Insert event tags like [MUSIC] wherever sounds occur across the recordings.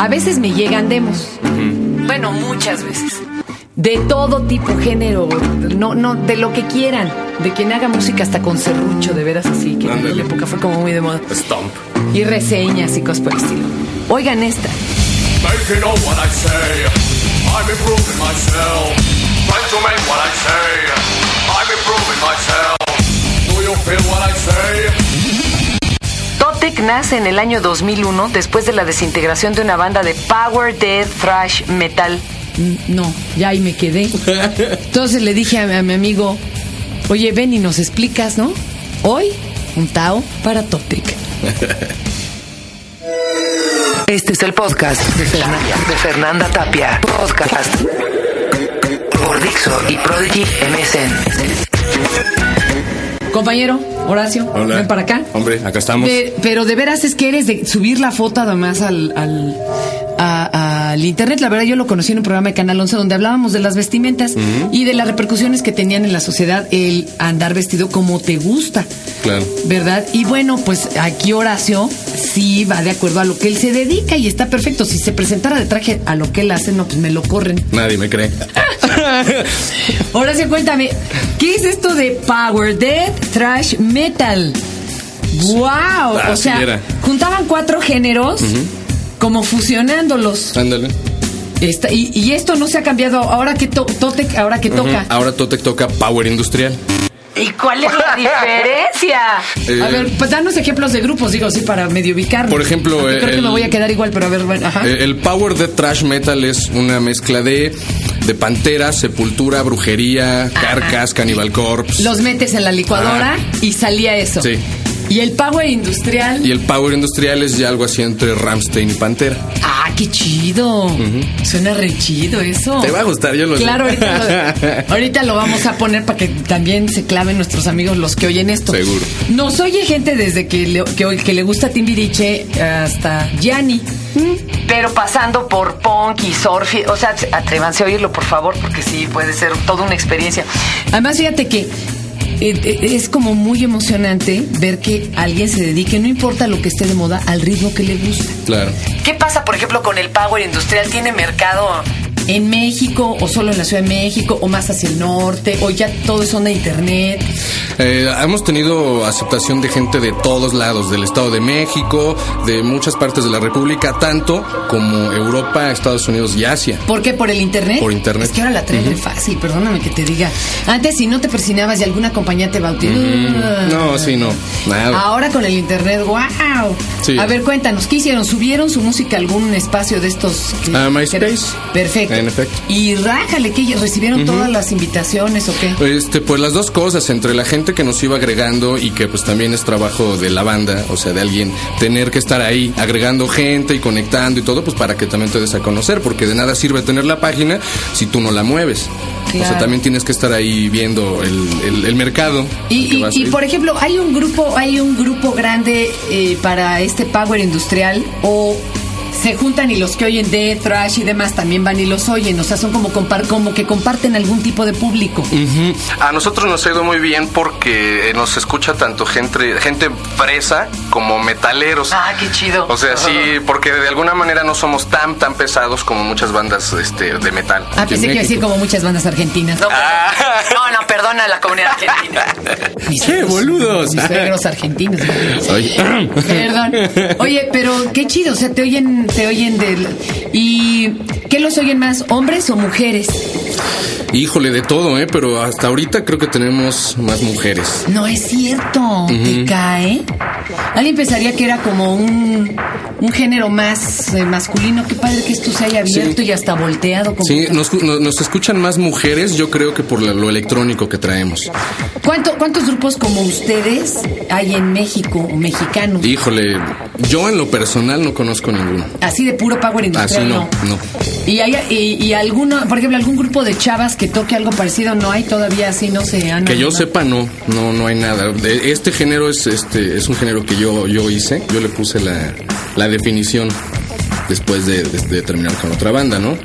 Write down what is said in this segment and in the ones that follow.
A veces me llegan demos. Bueno, muchas veces. De todo tipo, género, no, no, de lo que quieran. De quien haga música hasta con serrucho, de veras así, que en aquella época fue como muy de moda. Stomp. Y reseñas y cosas por el estilo. Oigan esta. Making all what I say. I'm improving myself. Trying to make what I say. I'm improving myself. Do you feel what I say? Totec nace en el año 2001 después de la desintegración de una banda de power death thrash metal. Mm, No, ya ahí me quedé. Entonces le dije a, a mi amigo, oye, ven y nos explicas, ¿no? Hoy, un Tao para Totec. Este es el podcast de Fernanda, de Fernanda Tapia. Podcast por Dixo y Prodigy MSN. Compañero, Horacio, Hola. ven para acá. Hombre, acá estamos. De- pero de veras es que eres de subir la foto además al, al, a- al internet. La verdad yo lo conocí en un programa de Canal 11 donde hablábamos de las vestimentas y de las repercusiones que tenían en la sociedad el andar vestido como te gusta. Claro. ¿Verdad? Y bueno, pues aquí Horacio sí va de acuerdo a lo que él se dedica y está perfecto. Si se presentara de traje a lo que él hace, no, pues me lo corren. Nadie me cree. [LAUGHS] [LAUGHS] Horacio, cuéntame, ¿qué es esto de Power Death Thrash Metal? ¡Wow! o Así sea, era. juntaban cuatro géneros como fusionándolos. Ándale. Esta- y, y esto no se ha cambiado ahora que to- Totec, ahora que toca. Ahora Totec toca Power Industrial. ¿Y cuál es la [LAUGHS] diferencia? Eh, a ver, pues danos ejemplos de grupos, digo, sí, para medio ubicarnos. Por ejemplo, Aunque creo que el- me voy a quedar igual, pero a ver, bueno, ajá. Eh, El Power de Trash Metal es una mezcla de, de Pantera, Sepultura, Brujería, Carcas, Cannibal Corpse. Los metes en la licuadora y salía eso. Sí. Y el Power Industrial. Y el Power Industrial es ya algo así entre Ramstein y Pantera. Ah, qué chido. Suena re chido eso. Te va a gustar, yo lo sé. Claro, ahorita lo, [LAUGHS] ahorita lo vamos a poner para que también se claven nuestros amigos los que oyen esto. Seguro. Nos oye gente desde que le, que, que le gusta Timbiriche hasta Gianni. Pero pasando por punk y surf, o sea, atrévanse a oírlo, por favor, porque sí, puede ser toda una experiencia. Además, fíjate que es como muy emocionante ver que alguien se dedique, no importa lo que esté de moda, al ritmo que le gusta. Claro. ¿Qué pasa, por ejemplo, con el Power Industrial? ¿Tiene mercado en México o solo en la Ciudad de México o más hacia el norte o ya todo es onda internet? Eh, hemos tenido aceptación de gente de todos lados, del Estado de México, de muchas partes de la República, tanto como Europa, Estados Unidos y Asia. ¿Por qué? ¿Por el internet? Por internet. Es que ahora la traen re fácil, perdóname que te diga. Antes si no te persinabas y alguna compañía te bautizó. No, sí, no. Nada. Ahora con el internet, wow. Sí. A ver, cuéntanos, ¿qué hicieron? ¿Subieron su música a algún espacio de estos? que- A MySpace. Perfecto. En efecto. Y rájale, que recibieron todas las invitaciones o qué? Este, pues las dos cosas, entre la gente que nos iba agregando y que pues también es trabajo de la banda, o sea, de alguien tener que estar ahí agregando gente y conectando y todo, pues para que también te des a conocer, porque de nada sirve tener la página si tú no la mueves. O sea, también tienes que estar ahí viendo el, el- el mercado. Y, y- por ejemplo, hay un grupo, hay un grupo grande eh, para este power industrial o se juntan y los que oyen de thrash y demás también van y los oyen, o sea, son como compar- como que comparten algún tipo de público. A nosotros nos ha ido muy bien porque nos escucha tanto gente, gente fresa como metaleros. Ah, qué chido. O sea, sí, [LAUGHS] porque de alguna manera no somos tan tan pesados como muchas bandas este, de metal. Ah, pensé que iba a decir como muchas bandas argentinas. No, Ah. [LAUGHS] no, perdona a la comunidad [LAUGHS] argentina. Mis ¡Qué boludos! Mis suegros argentinos. Oye. Perdón. Oye, pero qué chido, o sea, te oyen, te oyen del... ¿Y qué los oyen más, hombres o mujeres? Híjole, de todo, ¿eh? Pero hasta ahorita creo que tenemos más mujeres. No es cierto, te cae. Alguien pensaría que era como un, un género más eh, masculino. Qué padre que esto se haya abierto Sí. y hasta volteado. como- Sí, nos, escuchan más mujeres, yo creo que por lo electrónico que traemos. ¿Cuánto- ¿Cuántos grupos como ustedes hay en México o mexicanos? Híjole, yo en lo personal no conozco ninguno. Así de puro power industrial, Así no, no. ¿Y, hay, y, y alguno, por ejemplo, algún grupo de chavas que toque algo parecido? ¿No hay todavía así? No se han Que yo sepa, no, no, no hay nada. Este género es, este, es un género que yo, yo hice. Yo le puse la, la definición después de, de- de terminar con otra banda, ¿no?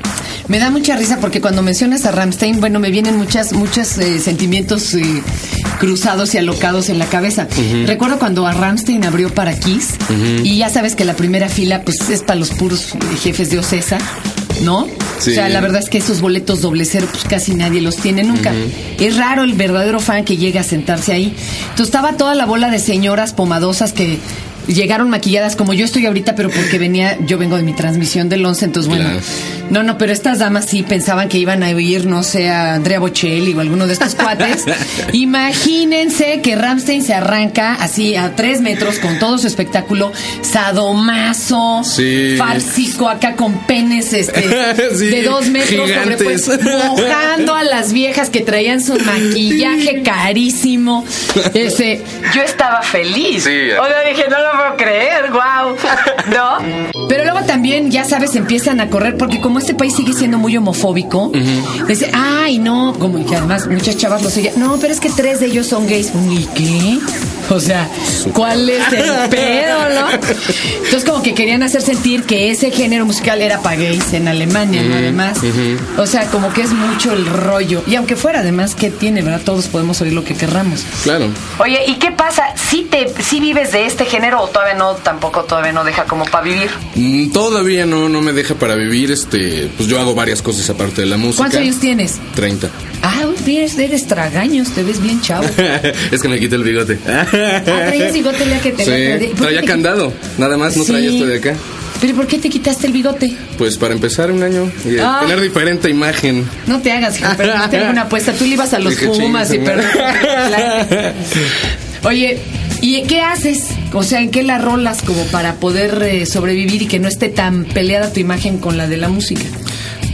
Me da mucha risa porque cuando mencionas a Ramstein, bueno, me vienen muchas, muchos eh, sentimientos eh, cruzados y alocados en la cabeza. Recuerdo cuando a Ramstein abrió para Kiss y ya sabes que la primera fila pues es para los puros jefes de Ocesa. ¿No? Sí. O sea, la verdad es que esos boletos doble cero, pues casi nadie los tiene nunca. Es raro el verdadero fan que llega a sentarse ahí. Entonces estaba toda la bola de señoras pomadosas que llegaron maquilladas como yo estoy ahorita, pero porque venía, yo vengo de mi transmisión del 11, entonces bueno. Claro. No, no, pero estas damas sí pensaban que iban a oír, no sé, a Andrea Bocelli o alguno de estos cuates. [LAUGHS] Imagínense que Ramstein se arranca así a tres metros con todo su espectáculo, sadomaso, Sí. fársico, acá con penes este, [LAUGHS] Sí, de dos metros, gigantes. sobrepuestos, mojando a las viejas que traían su maquillaje [LAUGHS] carísimo. Ese, yo estaba feliz. Sí. O sea, dije, no lo puedo creer, wow. ¿No? Pero luego también, ya sabes, empiezan a correr, porque como este país sigue siendo muy homofóbico, dice, ay, no, como que además muchas chavas lo siguen, no, pero es que tres de ellos son gays. ¿Y qué? [LAUGHS] O sea, ¿cuál es el [LAUGHS] pedo, no? Entonces, como que querían hacer sentir que ese género musical era para gays en Alemania, ¿no? Además. O sea, como que es mucho el rollo. Y aunque fuera, además, ¿qué tiene, verdad? Todos podemos oír lo que querramos. Claro. Oye, ¿y qué pasa? ¿Sí, te, ¿Sí vives de este género o todavía no, tampoco todavía no deja como para vivir? Mm, Todavía no, no me deja para vivir, este, pues yo hago varias cosas aparte de la música. ¿Cuántos años tienes? 30. Ah, uy, eres, eres tragaños, te ves bien chavo. [LAUGHS] es que me quité el bigote. [LAUGHS] Ah, traías bigote ya que te Sí, ¿por qué traía candado, nada más, no traía Sí. esto de acá. ¿Pero por qué te quitaste el bigote? Pues para empezar un año y Ah. tener diferente imagen. No te hagas, pero no tengo una apuesta. Tú le ibas a los Dije, Pumas y perdón. Oye, ¿y qué haces? O sea, ¿en qué la rolas como para poder eh, sobrevivir y que no esté tan peleada tu imagen con la de la música?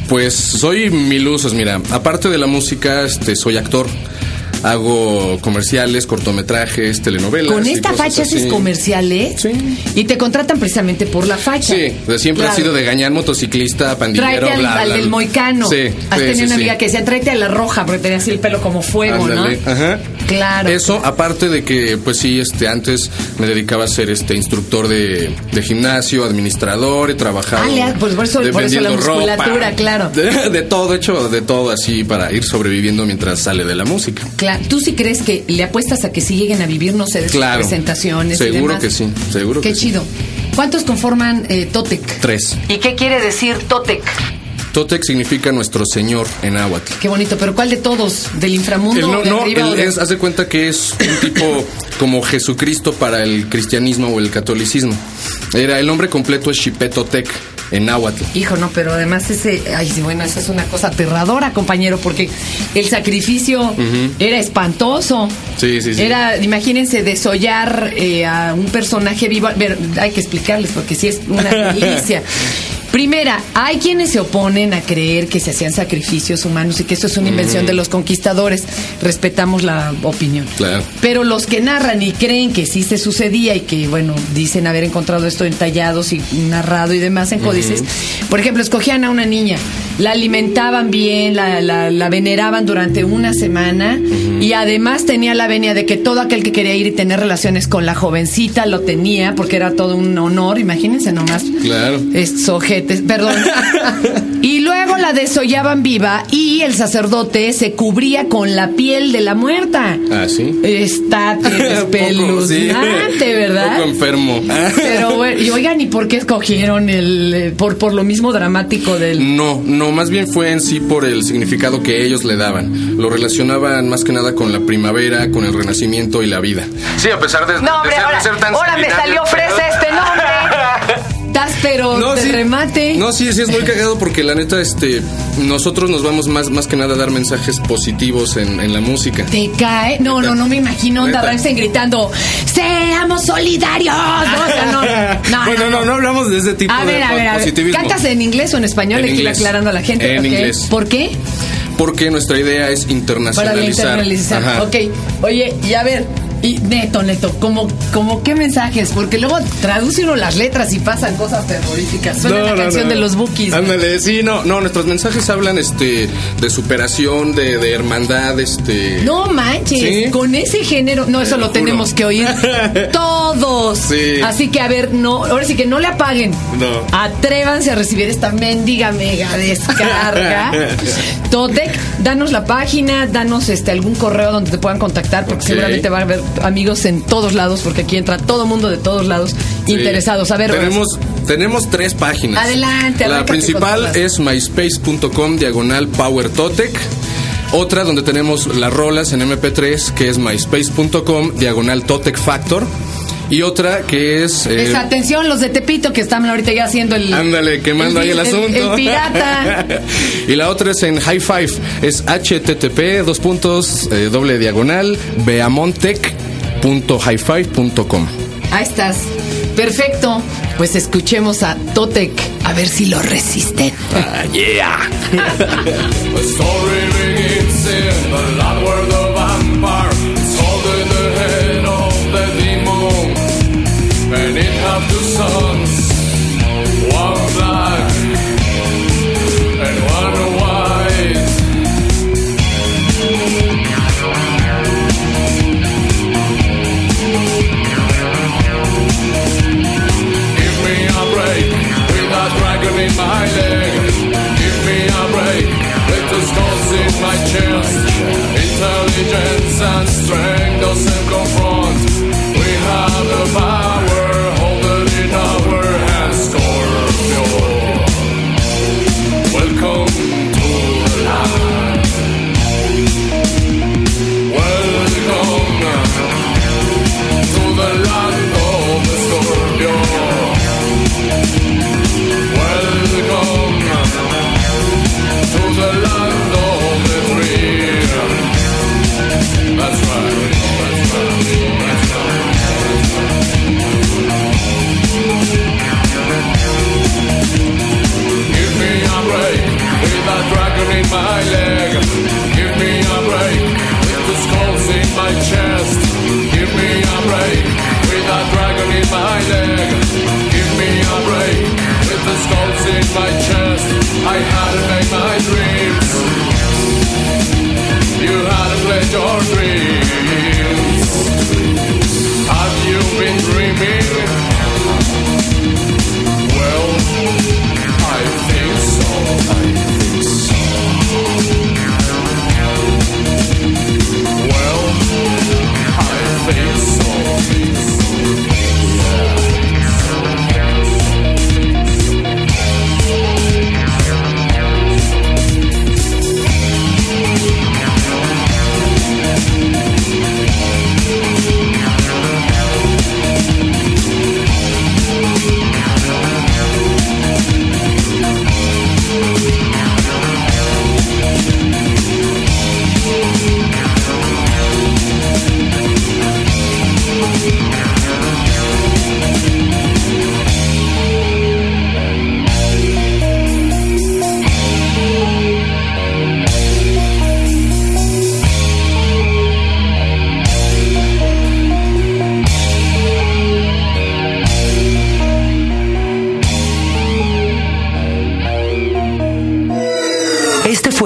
Pues soy mil usos, mira, aparte de la música, este, soy actor. Hago comerciales, cortometrajes, telenovelas. Con esta facha haces comerciales Sí. y te contratan precisamente por la facha. Sí, siempre ha sido de gañán, motociclista, pandillero, Tráete al, bla, al bla, del moicano. Sí, Has sí, tenido sí, una amiga que decía, tráete a la roja, porque tenía así el pelo como fuego, Ándale, ¿no? Ajá. Claro. Eso, aparte de que, pues sí, este, antes me dedicaba a ser este instructor de, de gimnasio, administrador, he trabajado. Ah, le- pues por eso- por eso la musculatura, claro. De, [LAUGHS] de todo, hecho, de todo así para ir sobreviviendo mientras sale de la música. Claro. ¿Tú sí crees que le apuestas a que si lleguen a vivir, no sé, de sus Claro. presentaciones? y Seguro demás? que sí, seguro Qué que sí. chido. ¿Cuántos conforman eh, Totec? Tres. ¿Y qué quiere decir Totec? Totec significa nuestro señor en náhuatl. Qué bonito, pero ¿cuál de todos? ¿Del inframundo? El no, o de no, arriba el o de- es, de cuenta que es un tipo [LAUGHS] como Jesucristo para el cristianismo o el catolicismo. Era el nombre completo es Xipetotec en náhuatl. Hijo, no, pero además ese, ay, bueno, esa es una cosa aterradora, compañero, porque el sacrificio era espantoso. Sí, sí, sí. Era, imagínense, desollar eh, a un personaje vivo. Hay que explicarles, porque sí es una [LAUGHS] delicia. Primera, hay quienes se oponen a creer que se hacían sacrificios humanos y que eso es una invención de los conquistadores. Respetamos la opinión. Claro. Pero los que narran y creen que sí se sucedía y que, bueno, dicen haber encontrado esto en tallados y narrado y demás en códices, por ejemplo, escogían a una niña, la alimentaban bien, la, la- la veneraban durante una semana y además tenía la venia de que todo aquel que quería ir y tener relaciones con la jovencita lo tenía porque era todo un honor, imagínense nomás. Claro. Es ojetes, perdón. [LAUGHS] y luego la desollaban viva y el sacerdote se cubría con la piel de la muerta. Ah, sí. Está [LAUGHS] Poco, sí. espeluznante, ¿verdad? Poco enfermo. Pero y oigan, ¿y por qué escogieron el eh, por por lo mismo dramático del No, no, más bien fue en sí por el significado que ellos le daban. Lo relacionaban más que nada con la primavera, con el renacimiento y la vida. Sí, a pesar de, No, hombre, ahora, ahora me salió fresa este nombre. Estás pero de sí. remate. No, sí, sí es muy cagado porque la neta, este, nosotros nos vamos más, más que nada a dar mensajes positivos en, en la música. Te cae. No, no, no me imagino onda. Ramstein gritando, ¡Seamos solidarios! No, o sea, no, [LAUGHS] no, bueno, no, no, hablamos de ese tipo A de ver, a ver, a ver. positivismo. ¿Cantas en inglés o en español? En Le quiero inglés. aclarando a la gente. En inglés. ¿Por qué? Porque nuestra idea es Para internacionalizar. internalizar. Ajá. Ok. Oye, y a ver, Y neto, neto, como, como qué mensajes, porque luego traduce uno las letras y pasan cosas terroríficas. Suena No, la no, canción no. de los Bookies. Ándale, sí, no, no, nuestros mensajes hablan este de superación, de, de hermandad, este. No manches, Sí. con ese género, no, eso lo lo tenemos que oír [LAUGHS] todos. Sí. Así que a ver, no, ahora sí que no le apaguen. No. Atrévanse a recibir esta mendiga mega descarga. [LAUGHS] Totec, danos la página, danos este algún correo donde te puedan contactar, porque seguramente va a haber amigos en todos lados, porque aquí entra todo mundo de todos lados Sí. interesados. A ver, tenemos, tenemos tres páginas. Adelante, La principal es myspace.com diagonal powertotec. Otra donde tenemos las rolas en MP3, que es myspace.com diagonal totec factor. Y otra que es. eh, Esa atención, los de Tepito que están ahorita ya haciendo el. Ándale, quemando ahí el asunto. El, pirata. [LAUGHS] y la otra es en High Five. Es http dos puntos eh, doble diagonal beamontech.highfive.com. Ahí estás. Perfecto. Pues escuchemos a Totec. A ver si lo resisten. Ah, yeah. [LAUGHS] [LAUGHS] my leg. Give me a break with the skulls in my chest. Give me a break with a dragon in my leg. Give me a break with the skulls in my chest. I had to make my dreams. You had to play your dreams.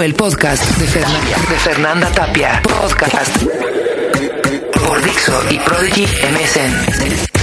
El podcast de Fernanda, Tapia. Podcast por Dixo y Prodigy MSN.